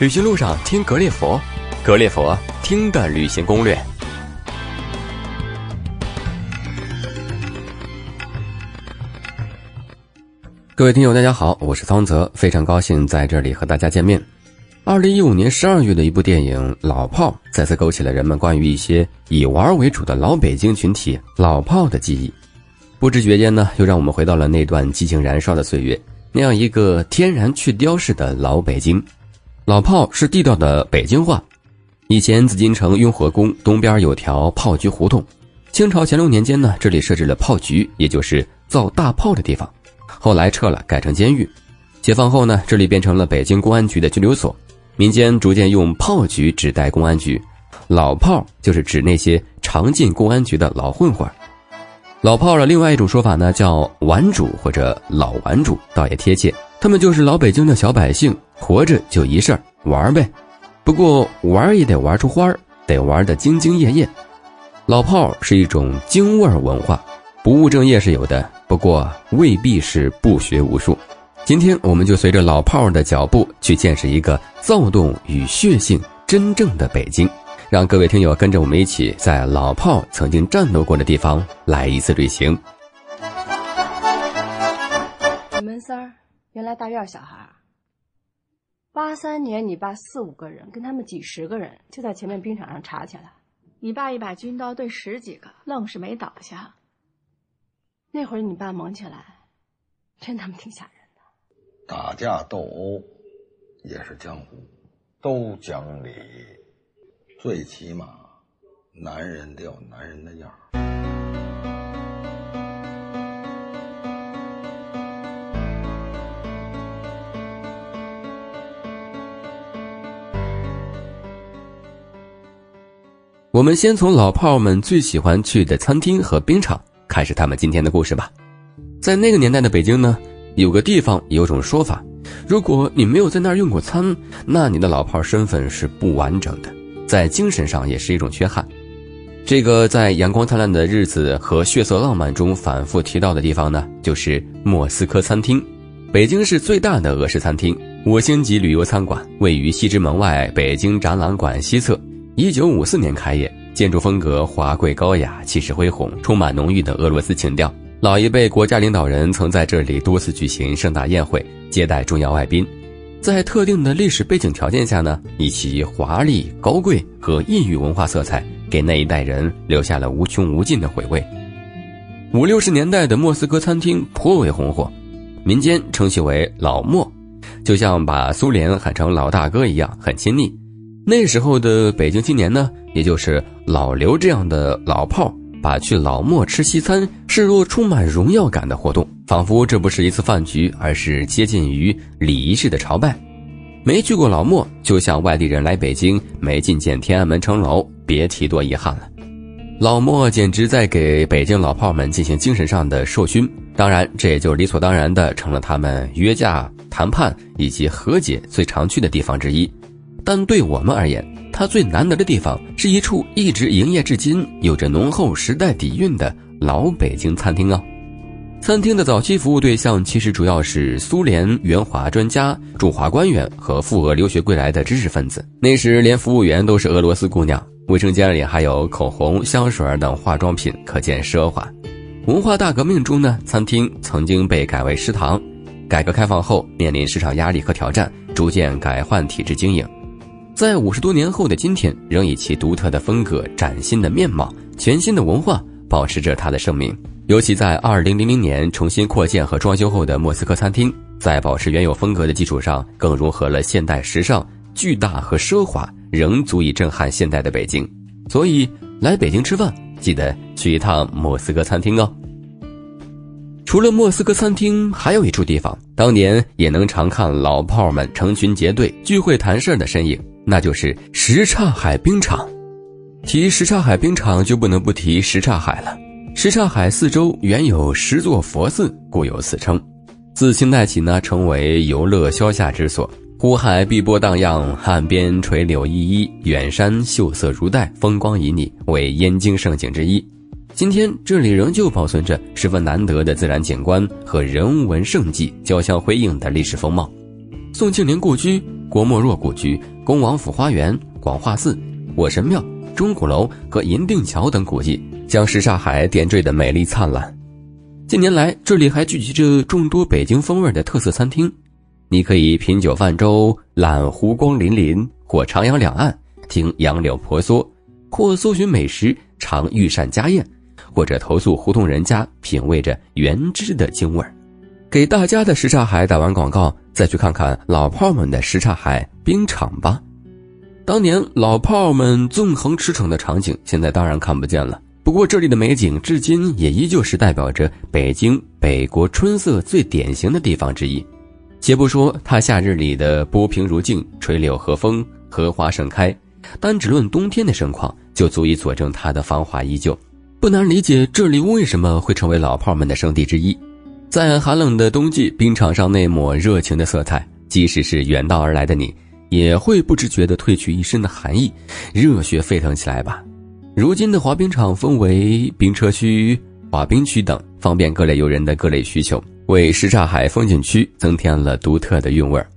旅行路上听格列佛，格列佛听的旅行攻略。各位听友，大家好，我是汤泽，非常高兴在这里和大家见面。二零一五年十二月的一部电影《老炮儿》再次勾起了人们关于一些以玩为主的老北京群体老炮儿的记忆，不知觉间呢，又让我们回到了那段激情燃烧的岁月，那样一个天然去雕饰的老北京。老炮是地道的北京话。以前紫禁城雍和宫东边有条炮局胡同，清朝乾隆年间呢，这里设置了炮局，也就是造大炮的地方。后来撤了，改成监狱。解放后呢，这里变成了北京公安局的拘留所。民间逐渐用炮局指代公安局，老炮就是指那些常进公安局的老混混。老炮的另外一种说法呢，叫顽主或者老顽主，倒也贴切。他们就是老北京的小百姓。活着就一事儿玩呗，不过玩也得玩出花儿，得玩的兢兢业业。老炮儿是一种京味儿文化，不务正业是有的，不过未必是不学无术。今天我们就随着老炮儿的脚步去见识一个躁动与血性真正的北京，让各位听友跟着我们一起在老炮曾经战斗过的地方来一次旅行。你们仨原来大院小孩。八三年，你爸四五个人跟他们几十个人就在前面冰场上查起来，你爸一把军刀对十几个，愣是没倒下。那会儿你爸猛起来，真他妈挺吓人的。打架斗殴也是江湖，都讲理，最起码男人得有男人的样儿。我们先从老炮们最喜欢去的餐厅和冰场开始他们今天的故事吧。在那个年代的北京呢，有个地方有种说法：如果你没有在那儿用过餐，那你的老炮身份是不完整的，在精神上也是一种缺憾。这个在《阳光灿烂的日子》和《血色浪漫》中反复提到的地方呢，就是莫斯科餐厅，北京市最大的俄式餐厅，五星级旅游餐馆，位于西直门外北京展览馆西侧。一九五四年开业，建筑风格华贵高雅，气势恢宏，充满浓郁的俄罗斯情调。老一辈国家领导人曾在这里多次举行盛大宴会，接待重要外宾。在特定的历史背景条件下呢，以其华丽、高贵和异域文化色彩，给那一代人留下了无穷无尽的回味。五六十年代的莫斯科餐厅颇为红火，民间称其为“老莫”，就像把苏联喊成“老大哥”一样，很亲昵。那时候的北京青年呢，也就是老刘这样的老炮，把去老莫吃西餐视若充满荣耀感的活动，仿佛这不是一次饭局，而是接近于礼仪式的朝拜。没去过老莫，就像外地人来北京没进见天安门城楼，别提多遗憾了。老莫简直在给北京老炮们进行精神上的授勋，当然，这也就理所当然的成了他们约架、谈判以及和解最常去的地方之一。但对我们而言，它最难得的地方是一处一直营业至今、有着浓厚时代底蕴的老北京餐厅啊。餐厅的早期服务对象其实主要是苏联援华专家、驻华官员和赴俄留学归来的知识分子。那时连服务员都是俄罗斯姑娘，卫生间里还有口红、香水等化妆品，可见奢华。文化大革命中呢，餐厅曾经被改为食堂。改革开放后，面临市场压力和挑战，逐渐改换体制经营。在五十多年后的今天，仍以其独特的风格、崭新的面貌、全新的文化，保持着它的盛名。尤其在二零零零年重新扩建和装修后的莫斯科餐厅，在保持原有风格的基础上，更融合了现代时尚、巨大和奢华，仍足以震撼现代的北京。所以，来北京吃饭，记得去一趟莫斯科餐厅哦。除了莫斯科餐厅，还有一处地方，当年也能常看老炮们成群结队聚会谈事儿的身影。那就是什刹海冰场，提什刹海冰场就不能不提什刹海了。什刹海四周原有十座佛寺，故有此称。自清代起呢，成为游乐消夏之所。湖海碧波荡漾，岸边垂柳依依，远山秀色如黛，风光旖旎，为燕京胜景之一。今天这里仍旧保存着十分难得的自然景观和人文胜迹交相辉映的历史风貌。宋庆龄故居。郭沫若故居、恭王府花园、广化寺、火神庙、钟鼓楼和银锭桥等古迹，将什刹海点缀的美丽灿烂。近年来，这里还聚集着众多北京风味的特色餐厅，你可以品酒泛舟、览湖光粼粼，或徜徉两岸，听杨柳婆娑，或搜寻美食，尝御膳家宴，或者投宿胡同人家，品味着原汁的京味儿。给大家的什刹海打完广告，再去看看老炮们的什刹海冰场吧。当年老炮们纵横驰骋的场景，现在当然看不见了。不过这里的美景，至今也依旧是代表着北京北国春色最典型的地方之一。且不说它夏日里的波平如镜、垂柳和风、荷花盛开，单只论冬天的盛况，就足以佐证它的芳华依旧。不难理解这里为什么会成为老炮们的圣地之一。在寒冷的冬季，冰场上那抹热情的色彩，即使是远道而来的你，也会不知觉地褪去一身的寒意，热血沸腾起来吧。如今的滑冰场分为冰车区、滑冰区等，方便各类游人的各类需求，为什刹海风景区增添了独特的韵味儿。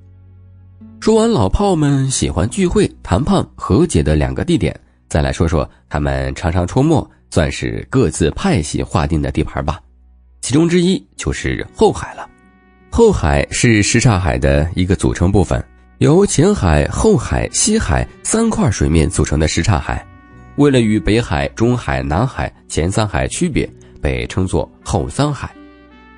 说完老炮们喜欢聚会、谈判、和解的两个地点，再来说说他们常常出没，算是各自派系划定的地盘吧。其中之一就是后海了。后海是什刹海的一个组成部分，由前海、后海、西海三块水面组成的什刹海。为了与北海、中海、南海前三海区别，被称作后三海。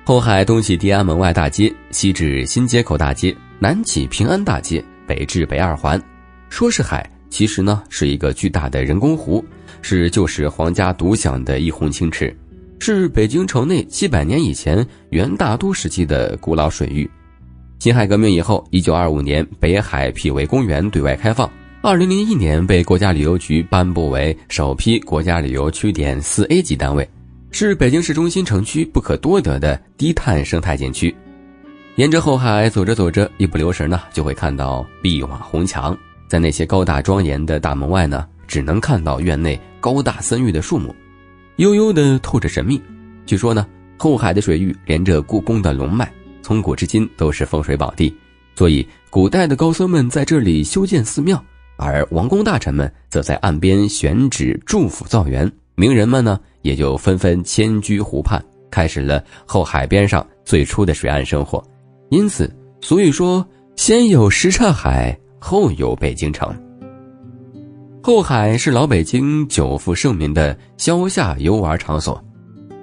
后海东起地安门外大街，西至新街口大街，南起平安大街，北至北二环。说是海，其实呢是一个巨大的人工湖，是旧时皇家独享的一泓清池。是北京城内七百年以前元大都时期的古老水域。辛亥革命以后，一九二五年北海辟为公园对外开放，二零零一年被国家旅游局颁布为首批国家旅游区点四 A 级单位，是北京市中心城区不可多得的低碳生态景区。沿着后海走着走着，一不留神呢，就会看到碧瓦红墙，在那些高大庄严的大门外呢，只能看到院内高大森郁的树木。悠悠的透着神秘。据说呢，后海的水域连着故宫的龙脉，从古至今都是风水宝地，所以古代的高僧们在这里修建寺庙，而王公大臣们则在岸边选址祝福造园，名人们呢也就纷纷迁居湖畔，开始了后海边上最初的水岸生活。因此，俗语说：“先有什刹海，后有北京城。”后海是老北京久负盛名的消夏游玩场所，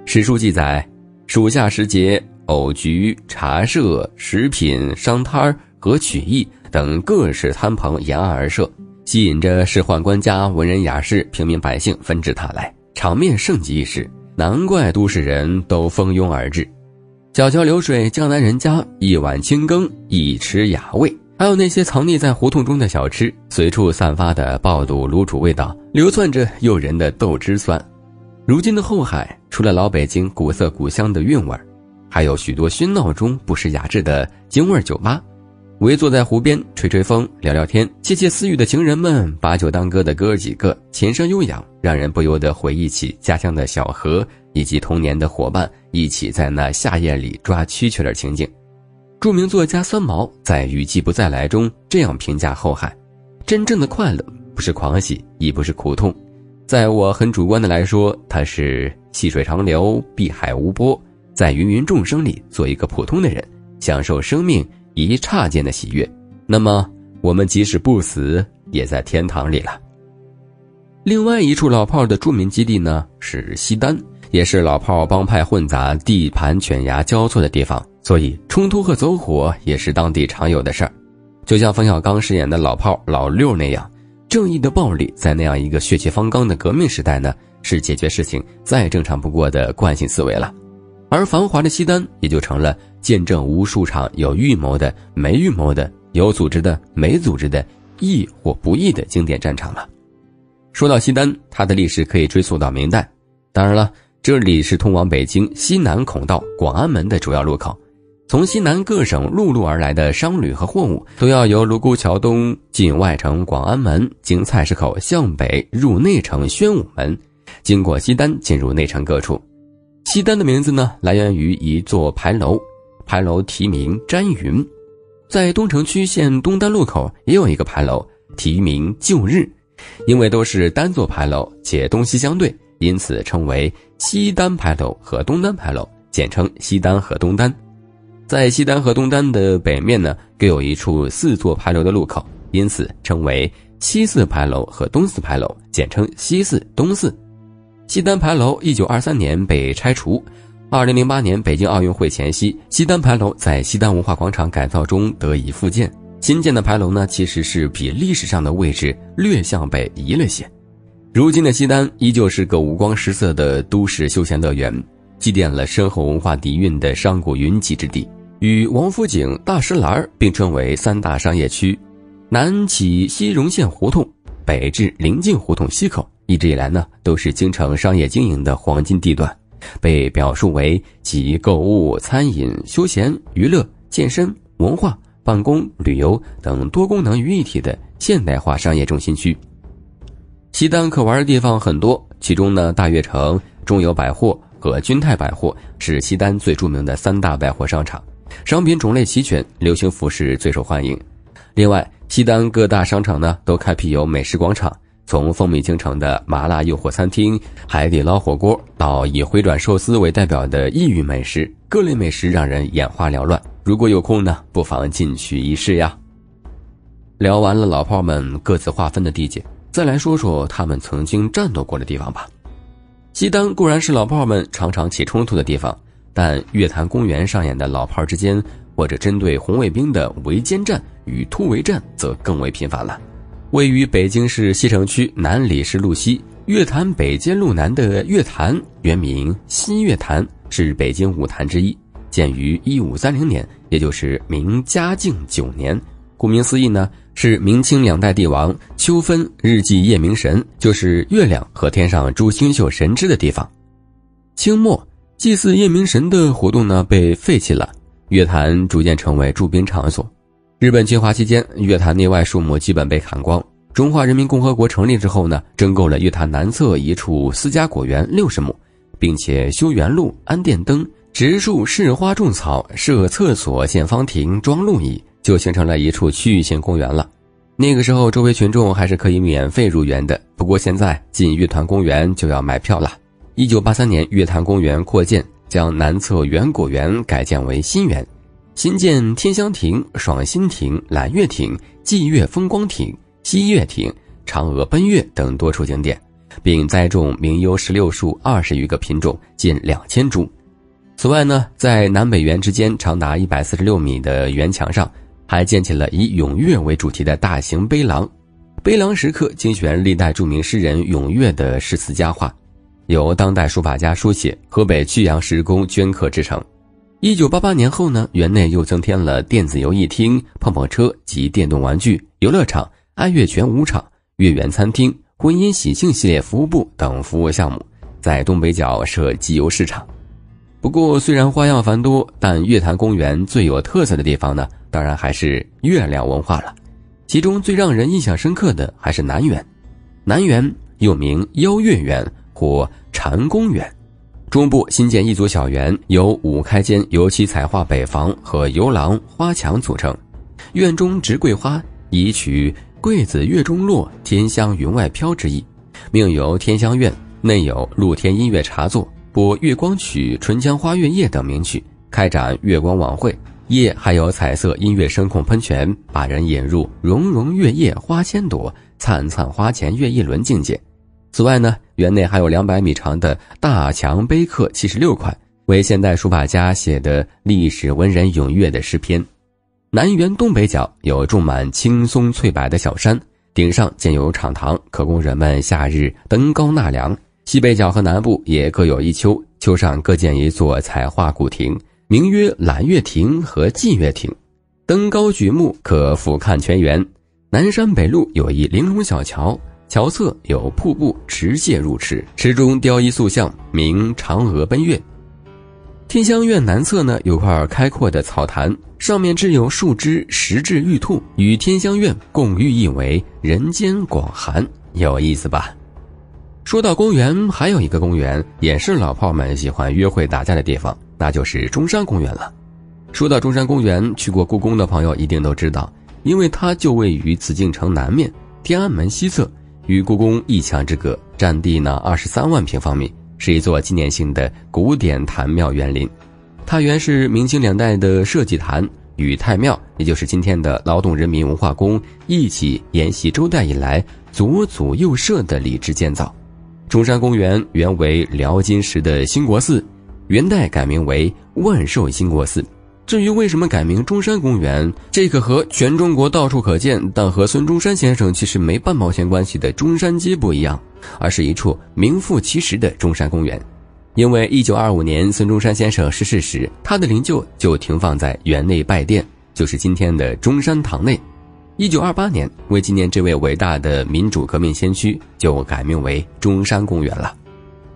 史书记载，暑夏时节，藕菊、茶社、食品商摊和曲艺等各式摊棚沿岸而设，吸引着仕宦官家、文人雅士、平民百姓纷至沓来，场面盛极一时。难怪都市人都蜂拥而至。小桥流水，江南人家，一碗清羹，一池雅味。还有那些藏匿在胡同中的小吃，随处散发的爆肚卤煮味道，流窜着诱人的豆汁酸。如今的后海，除了老北京古色古香的韵味儿还有许多喧闹中不失雅致的京味儿酒吧。围坐在湖边吹吹风、聊聊天、窃窃私语的情人们，把酒当歌的哥儿几个，琴声悠扬，让人不由得回忆起家乡的小河以及童年的伙伴一起在那夏夜里抓蛐蛐的情景。著名作家三毛在《雨季不再来》中这样评价后海：“真正的快乐不是狂喜，亦不是苦痛，在我很主观的来说，它是细水长流，碧海无波，在芸芸众生里做一个普通的人，享受生命一刹间的喜悦。那么，我们即使不死，也在天堂里了。”另外一处老炮的著名基地呢，是西单，也是老炮帮派混杂、地盘犬牙交错的地方。所以，冲突和走火也是当地常有的事儿，就像冯小刚饰演的老炮老六那样，正义的暴力在那样一个血气方刚的革命时代呢，是解决事情再正常不过的惯性思维了。而繁华的西单也就成了见证无数场有预谋的、没预谋的、有组织的、没组织的、义或不义的经典战场了。说到西单，它的历史可以追溯到明代，当然了，这里是通往北京西南孔道广安门的主要路口。从西南各省陆路而来的商旅和货物，都要由卢沟桥东进外城广安门，经菜市口向北入内城宣武门，经过西单进入内城各处。西单的名字呢，来源于一座牌楼，牌楼题名“詹云”。在东城区县东单路口也有一个牌楼，题名“旧日”，因为都是单座牌楼且东西相对，因此称为西单牌楼和东单牌楼，简称西单和东单。在西单和东单的北面呢，各有一处四座牌楼的路口，因此称为西四牌楼和东四牌楼，简称西四、东四。西单牌楼一九二三年被拆除。二零零八年北京奥运会前夕，西单牌楼在西单文化广场改造中得以复建。新建的牌楼呢，其实是比历史上的位置略向北移了些。如今的西单依旧是个五光十色的都市休闲乐园，积淀了深厚文化底蕴的商贾云集之地，与王府井、大石栏并称为三大商业区。南起西荣县胡同，北至临近胡同西口，一直以来呢，都是京城商业经营的黄金地段。被表述为集购物、餐饮、休闲、娱乐、健身、文化、办公、旅游等多功能于一体的现代化商业中心区。西单可玩的地方很多，其中呢，大悦城、中友百货和君泰百货是西单最著名的三大百货商场，商品种类齐全，流行服饰最受欢迎。另外，西单各大商场呢都开辟有美食广场。从风靡京城的麻辣诱惑餐厅、海底捞火锅，到以回转寿司为代表的异域美食，各类美食让人眼花缭乱。如果有空呢，不妨进去一试呀。聊完了老炮们各自划分的地界，再来说说他们曾经战斗过的地方吧。西单固然是老炮们常常起冲突的地方，但月坛公园上演的老炮之间或者针对红卫兵的围歼战与突围战，则更为频繁了。位于北京市西城区南礼士路西月坛北街路南的月坛，原名西月坛，是北京五坛之一，建于一五三零年，也就是明嘉靖九年。顾名思义呢，是明清两代帝王秋分日祭夜明神，就是月亮和天上诸星宿神之的地方。清末祭祀夜明神的活动呢被废弃了，月坛逐渐成为驻兵场所。日本侵华期间，月坛内外树木基本被砍光。中华人民共和国成立之后呢，征购了月坛南侧一处私家果园六十亩，并且修园路、安电灯、植树、试花、种草、设厕所、建方亭、装路椅，就形成了一处区域性公园了。那个时候，周围群众还是可以免费入园的。不过现在进月坛公园就要买票了。一九八三年，月坛公园扩建，将南侧园果园改建为新园。新建天香亭、爽心亭、揽月亭、霁月风光亭、西月亭、嫦娥奔月等多处景点，并栽种名优石榴树二十余个品种，近两千株。此外呢，在南北园之间长达一百四十六米的园墙上，还建起了以咏月为主题的大型碑廊。碑廊石刻精选历代著名诗人咏月的诗词佳话，由当代书法家书写，河北曲阳石工镌刻制成。一九八八年后呢，园内又增添了电子游艺厅、碰碰车及电动玩具游乐场、爱乐泉舞场、月圆餐厅、婚姻喜庆系列服务部等服务项目，在东北角设集邮市场。不过，虽然花样繁多，但月坛公园最有特色的地方呢，当然还是月亮文化了。其中最让人印象深刻的还是南园。南园又名邀月园或禅公园。中部新建一组小园，由五开间油漆彩画北房和游廊、花墙组成。院中植桂花，以取“桂子月中落，天香云外飘”之意，命由天香院。内有露天音乐茶座，播月光曲、春江花月夜等名曲，开展月光晚会。夜还有彩色音乐声控喷泉，把人引入“融融月夜花千朵，灿灿花前月一轮”境界。此外呢，园内还有两百米长的大墙碑刻七十六块，为现代书法家写的历史文人咏月的诗篇。南园东北角有种满青松翠柏的小山，顶上建有敞堂，可供人们夏日登高纳凉。西北角和南部也各有一丘，丘上各建一座彩画古亭，名曰揽月亭和霁月亭。登高举目可俯瞰全园。南山北路有一玲珑小桥。桥侧有瀑布池泻入池，池中雕一塑像，名嫦娥奔月。天香院南侧呢有块开阔的草坛，上面置有数只石质玉兔，与天香院共寓意为人间广寒，有意思吧？说到公园，还有一个公园也是老炮们喜欢约会打架的地方，那就是中山公园了。说到中山公园，去过故宫的朋友一定都知道，因为它就位于紫禁城南面，天安门西侧，与故宫一墙之隔，占地呢二十三万平方米，是一座纪念性的古典坛庙园林。它原是明清两代的社稷坛与太庙，也就是今天的劳动人民文化宫一起沿袭周代以来左祖右社的礼制建造。中山公园原为辽金时的兴国寺，元代改名为万寿兴国寺。至于为什么改名中山公园，这个和全中国到处可见，但和孙中山先生其实没半毛钱关系的中山街不一样，而是一处名副其实的中山公园。因为一九二五年孙中山先生逝世时，他的灵柩就停放在园内拜殿，就是今天的中山堂内。一九二八年，为纪念这位伟大的民主革命先驱，就改名为中山公园了。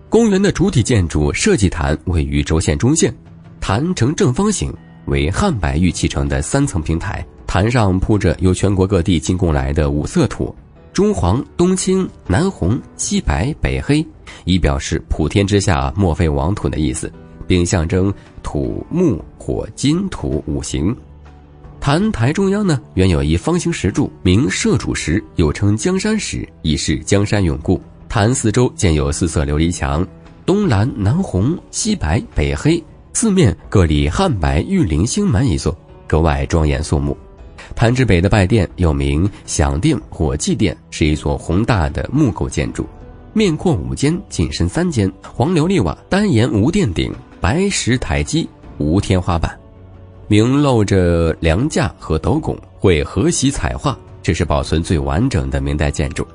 公园的主体建筑设计坛位于轴线中线，坛呈正方形，为汉白玉砌成的三层平台，坛上铺着由全国各地进贡来的五色土：中黄、东青、南红、西白、北黑，以表示普天之下莫非王土的意思，并象征土木火金土五行。坛台中央呢，原有一方形石柱，名社主石，又称江山石，以示江山永固。坛四周建有四色琉璃墙，东蓝、南红、西白、北黑，四面各立汉白玉灵星门一座，格外庄严肃穆。坛之北的拜殿又名享殿或祭殿，是一座宏大的木构建筑，面阔五间，进深三间，黄琉璃瓦，单檐无殿顶，白石台基，无天花板。明露着梁架和斗拱，绘和玺彩画，这是保存最完整的明代建筑。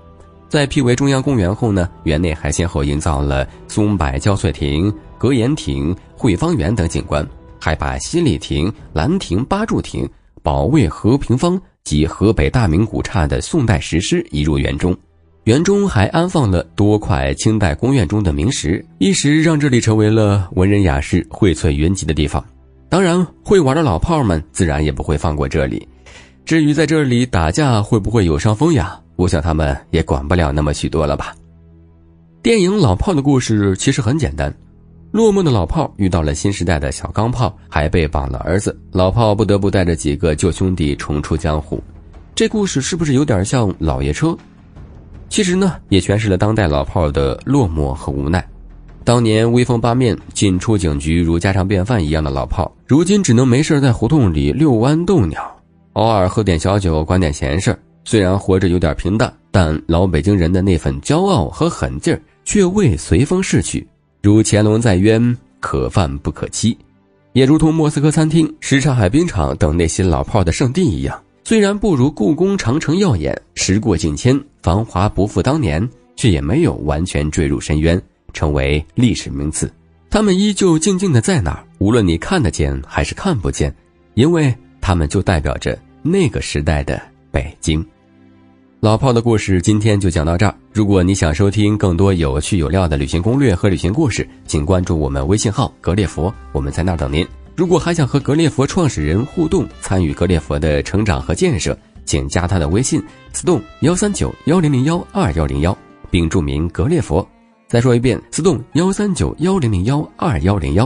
在辟为中央公园后呢，园内还先后营造了松柏交翠亭、格言亭、汇芳园等景观，还把西丽亭、兰亭、八柱亭、保卫和平坊及河北大名古刹的宋代石狮移入园中。园中还安放了多块清代宫苑中的名石，一时让这里成为了文人雅士荟萃云集的地方。当然，会玩的老炮们自然也不会放过这里。至于在这里打架会不会有伤风雅？我想他们也管不了那么许多了吧。电影《老炮》的故事其实很简单：落寞的老炮遇到了新时代的小钢炮，还被绑了儿子，老炮不得不带着几个旧兄弟重出江湖。这故事是不是有点像《老爷车》？其实呢，也诠释了当代老炮的落寞和无奈。当年威风八面、进出警局如家常便饭一样的老炮，如今只能没事在胡同里遛弯逗鸟，偶尔喝点小酒，管点闲事虽然活着有点平淡，但老北京人的那份骄傲和狠劲儿却未随风逝去。如乾隆在渊，可犯不可欺，也如同莫斯科餐厅、什刹海冰场等那些老炮的圣地一样。虽然不如故宫长城耀眼，时过境迁，繁华不复当年，却也没有完全坠入深渊。成为历史名词，他们依旧静静的在那儿，无论你看得见还是看不见，因为他们就代表着那个时代的北京。老炮的故事今天就讲到这儿。如果你想收听更多有趣有料的旅行攻略和旅行故事，请关注我们微信号“格列佛”，我们在那儿等您。如果还想和格列佛创始人互动，参与格列佛的成长和建设，请加他的微信：stone 幺三九幺零零幺二幺零幺，并注明“格列佛”。再说一遍，，stone 幺三九幺零零幺二幺零幺。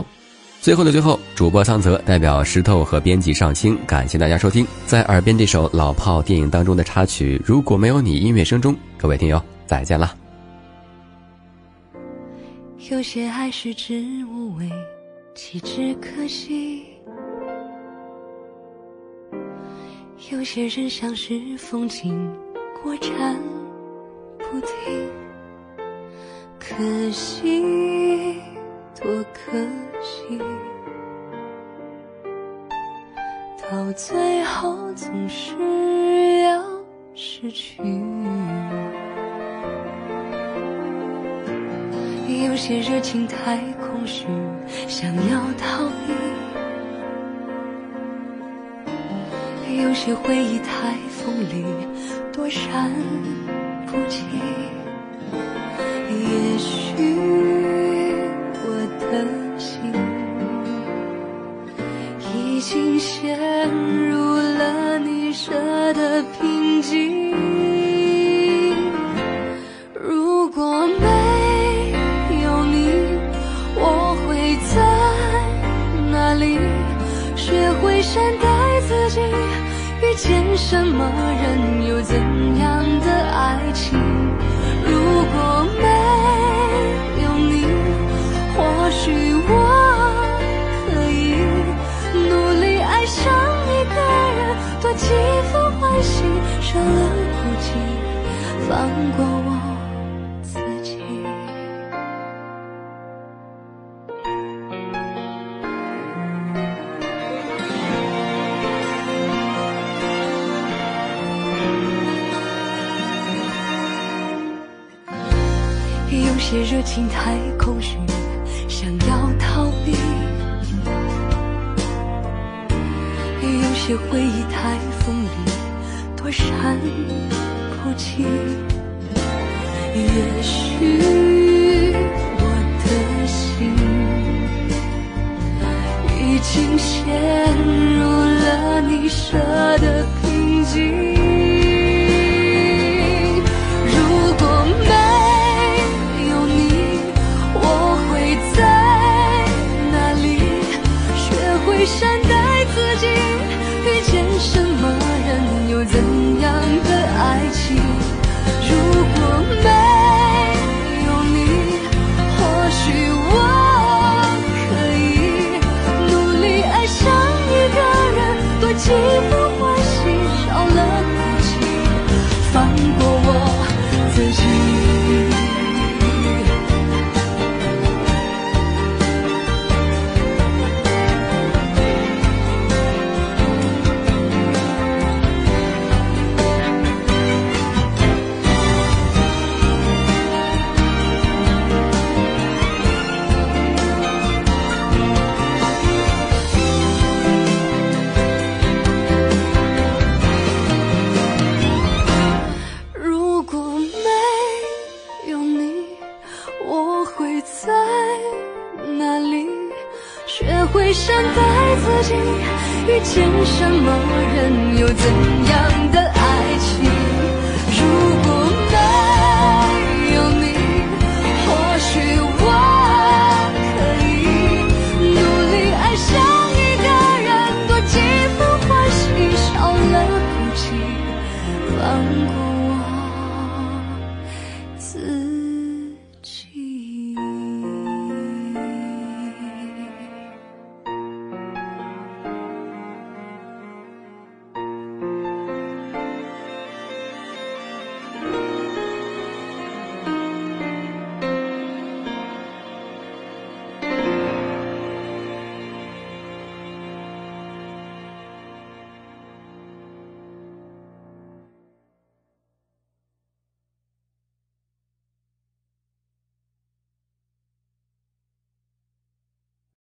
最后的最后，主播桑泽代表石头和编辑上清，感谢大家收听。在耳边这首老炮电影当中的插曲，如果没有你，音乐声中，各位听友再见了。有些爱食之无味，弃之可惜；有些人像是风景，过站不停。可惜，多可惜，到最后总是要失去。有些热情太空虚，想要逃避；有些回忆太锋利，躲闪不及。放过我自己。有些热情太空虚想要逃避。有些回忆太锋利多闪。气也许我的心已经陷入了你设的